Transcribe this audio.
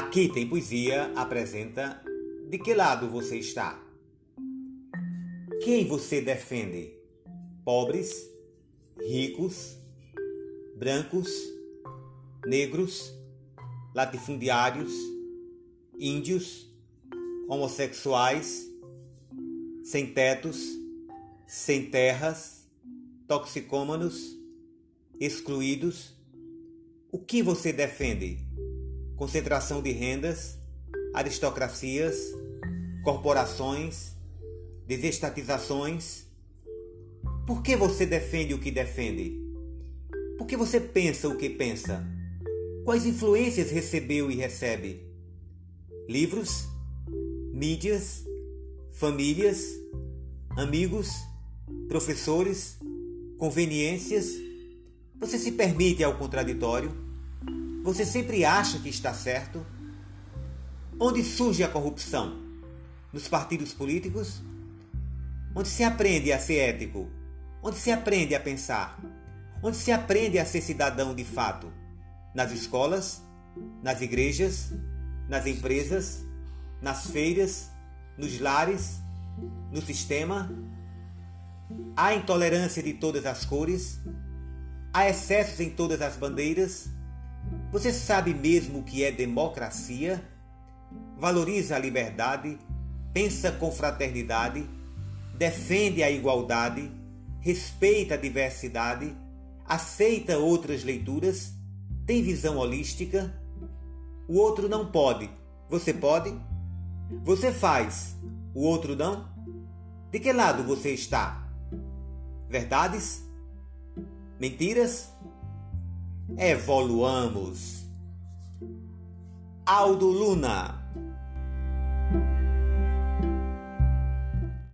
Aqui tem poesia apresenta de que lado você está? Quem você defende? Pobres, ricos, brancos, negros, latifundiários, índios, homossexuais, sem tetos, sem terras, toxicômanos, excluídos. O que você defende? Concentração de rendas, aristocracias, corporações, desestatizações. Por que você defende o que defende? Por que você pensa o que pensa? Quais influências recebeu e recebe? Livros, mídias, famílias, amigos, professores, conveniências. Você se permite ao contraditório? Você sempre acha que está certo? Onde surge a corrupção? Nos partidos políticos? Onde se aprende a ser ético? Onde se aprende a pensar? Onde se aprende a ser cidadão de fato? nas escolas, nas igrejas, nas empresas, nas feiras, nos lares, no sistema. Há intolerância de todas as cores, há excessos em todas as bandeiras. Você sabe mesmo o que é democracia? Valoriza a liberdade, pensa com fraternidade, defende a igualdade, respeita a diversidade, aceita outras leituras tem visão holística, o outro não pode. Você pode? Você faz, o outro não? De que lado você está? Verdades? Mentiras? Evoluamos. Aldo Luna